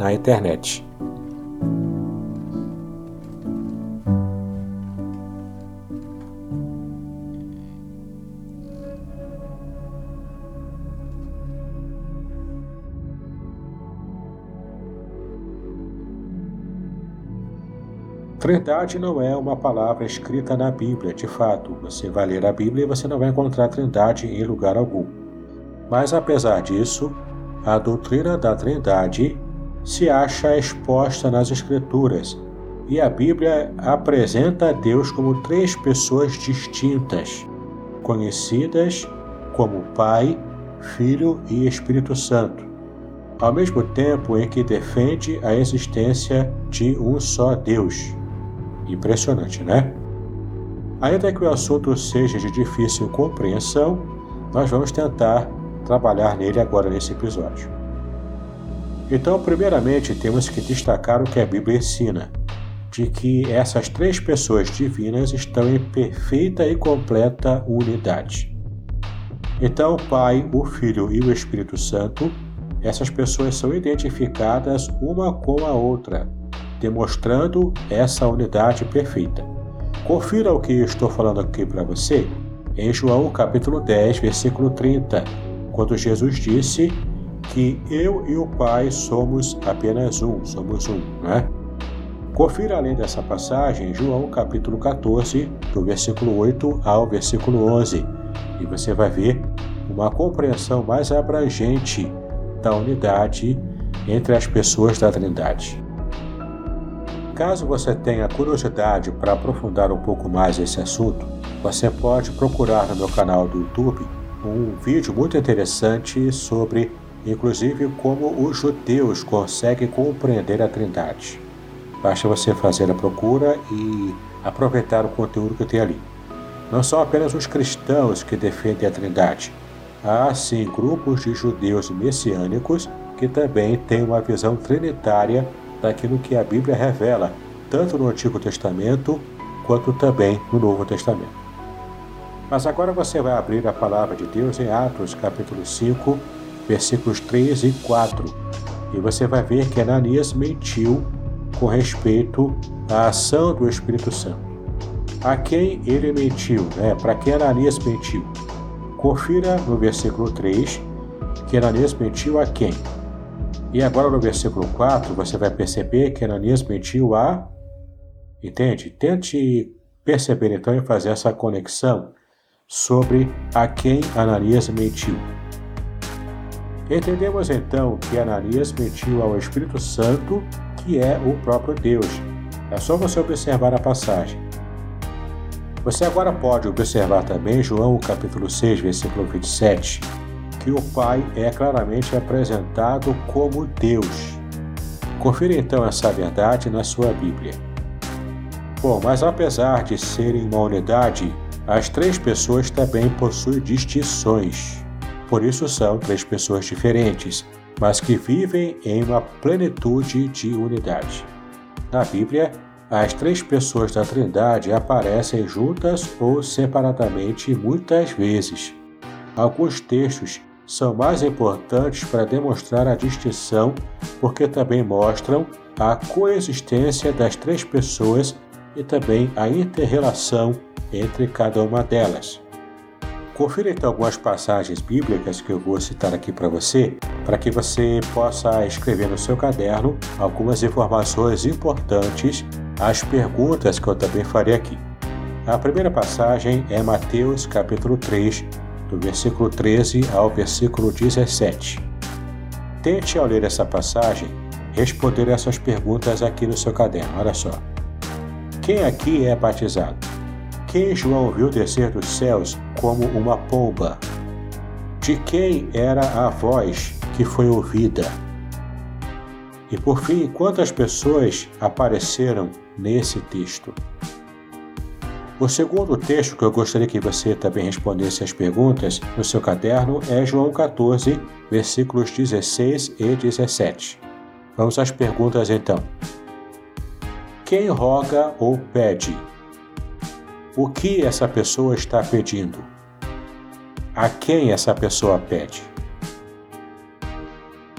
na internet. Trindade não é uma palavra escrita na Bíblia, de fato. Você vai ler a Bíblia e você não vai encontrar Trindade em lugar algum. Mas apesar disso, a doutrina da Trindade se acha exposta nas Escrituras e a Bíblia apresenta a Deus como três pessoas distintas, conhecidas como Pai, Filho e Espírito Santo, ao mesmo tempo em que defende a existência de um só Deus. Impressionante, né? Ainda que o assunto seja de difícil compreensão, nós vamos tentar trabalhar nele agora nesse episódio. Então, primeiramente, temos que destacar o que a Bíblia ensina, de que essas três pessoas divinas estão em perfeita e completa unidade. Então, o Pai, o Filho e o Espírito Santo, essas pessoas são identificadas uma com a outra, demonstrando essa unidade perfeita. Confira o que estou falando aqui para você em João capítulo 10, versículo 30, quando Jesus disse que eu e o Pai somos apenas um, somos um, né? Confira além dessa passagem João capítulo 14, do versículo 8 ao versículo 11, e você vai ver uma compreensão mais abrangente da unidade entre as pessoas da Trindade. Caso você tenha curiosidade para aprofundar um pouco mais esse assunto, você pode procurar no meu canal do YouTube um vídeo muito interessante sobre, inclusive, como os judeus conseguem compreender a Trindade. Basta você fazer a procura e aproveitar o conteúdo que tem ali. Não são apenas os cristãos que defendem a Trindade. Há sim grupos de judeus messiânicos que também têm uma visão trinitária daquilo que a Bíblia revela, tanto no Antigo Testamento quanto também no Novo Testamento. Mas agora você vai abrir a palavra de Deus em Atos, capítulo 5, versículos 3 e 4, e você vai ver que Ananias mentiu com respeito à ação do Espírito Santo. A quem ele mentiu, né? Para quem Ananias mentiu? Confira no versículo 3 que Ananias mentiu a quem? E agora no versículo 4 você vai perceber que Ananias mentiu a. Entende? Tente perceber então e fazer essa conexão sobre a quem Ananias mentiu. Entendemos então que Ananias mentiu ao Espírito Santo, que é o próprio Deus. É só você observar a passagem. Você agora pode observar também João capítulo 6, versículo 27 que o Pai é claramente apresentado como Deus. Confira então essa verdade na sua Bíblia. Bom, mas apesar de serem uma unidade, as três pessoas também possuem distinções. Por isso são três pessoas diferentes, mas que vivem em uma plenitude de unidade. Na Bíblia, as três pessoas da Trindade aparecem juntas ou separadamente muitas vezes. Alguns textos são mais importantes para demonstrar a distinção, porque também mostram a coexistência das três pessoas e também a interrelação entre cada uma delas. Confira então algumas passagens bíblicas que eu vou citar aqui para você, para que você possa escrever no seu caderno algumas informações importantes às perguntas que eu também farei aqui. A primeira passagem é Mateus capítulo 3, do versículo 13 ao versículo 17. Tente, ao ler essa passagem, responder essas perguntas aqui no seu caderno. Olha só. Quem aqui é batizado? Quem João viu descer dos céus como uma pomba? De quem era a voz que foi ouvida? E por fim, quantas pessoas apareceram nesse texto? O segundo texto que eu gostaria que você também respondesse as perguntas no seu caderno é João 14, versículos 16 e 17. Vamos às perguntas então. Quem roga ou pede? O que essa pessoa está pedindo? A quem essa pessoa pede?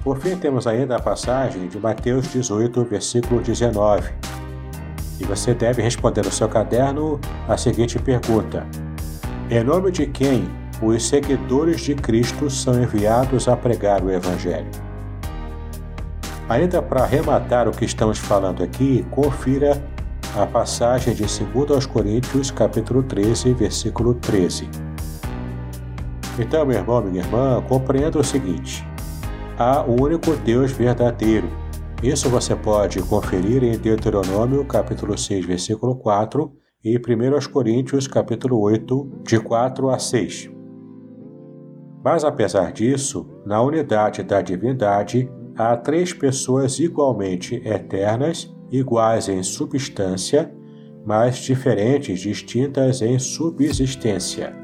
Por fim, temos ainda a passagem de Mateus 18, versículo 19 e você deve responder no seu caderno a seguinte pergunta: Em nome de quem os seguidores de Cristo são enviados a pregar o Evangelho? Ainda para arrematar o que estamos falando aqui, confira a passagem de 2 aos Coríntios, capítulo 13, versículo 13. Então, meu irmão, minha irmã, compreenda o seguinte: há um único Deus verdadeiro isso você pode conferir em Deuteronômio capítulo 6, versículo 4 e 1 Coríntios capítulo 8, de 4 a 6. Mas apesar disso, na unidade da divindade, há três pessoas igualmente eternas, iguais em substância, mas diferentes, distintas em subsistência.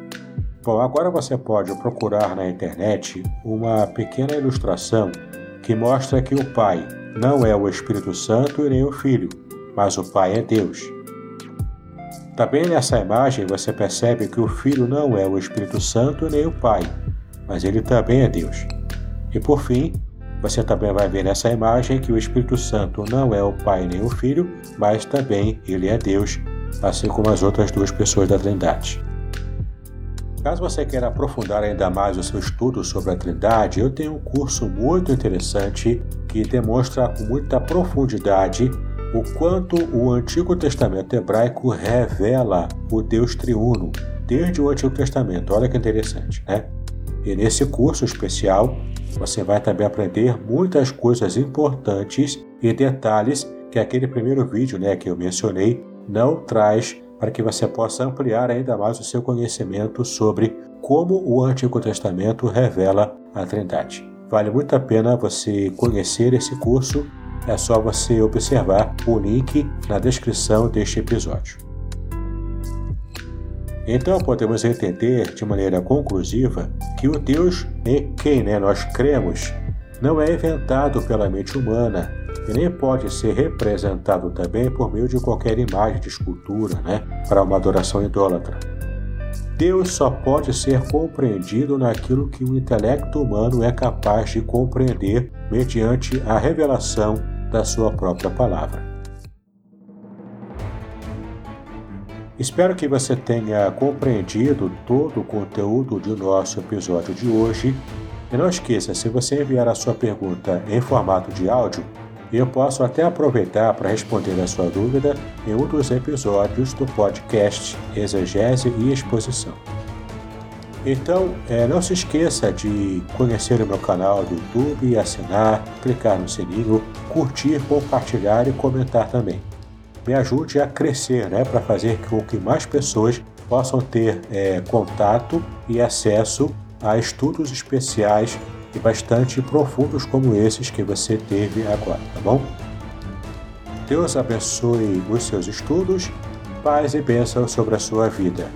Bom, agora você pode procurar na internet uma pequena ilustração que mostra que o Pai, não é o Espírito Santo e nem o Filho, mas o Pai é Deus. Também nessa imagem você percebe que o Filho não é o Espírito Santo nem o Pai, mas ele também é Deus. E por fim, você também vai ver nessa imagem que o Espírito Santo não é o Pai nem o Filho, mas também ele é Deus, assim como as outras duas pessoas da Trindade. Caso você queira aprofundar ainda mais o seu estudo sobre a Trindade, eu tenho um curso muito interessante que demonstra com muita profundidade o quanto o Antigo Testamento hebraico revela o Deus triuno desde o Antigo Testamento. Olha que interessante, né? E nesse curso especial, você vai também aprender muitas coisas importantes e detalhes que aquele primeiro vídeo, né, que eu mencionei, não traz para que você possa ampliar ainda mais o seu conhecimento sobre como o Antigo Testamento revela a Trindade. Vale muito a pena você conhecer esse curso, é só você observar o link na descrição deste episódio. Então podemos entender de maneira conclusiva que o Deus em quem né, nós cremos não é inventado pela mente humana, e nem pode ser representado também por meio de qualquer imagem de escultura, né, para uma adoração idólatra. Deus só pode ser compreendido naquilo que o intelecto humano é capaz de compreender mediante a revelação da sua própria palavra. Espero que você tenha compreendido todo o conteúdo do nosso episódio de hoje. E não esqueça, se você enviar a sua pergunta em formato de áudio, eu posso até aproveitar para responder a sua dúvida em um dos episódios do podcast Exegese e Exposição. Então, é, não se esqueça de conhecer o meu canal do YouTube, assinar, clicar no sininho, curtir, compartilhar e comentar também. Me ajude a crescer, né, para fazer com que mais pessoas possam ter é, contato e acesso a estudos especiais e bastante profundos como esses que você teve agora, tá bom? Deus abençoe os seus estudos, paz e bênção sobre a sua vida.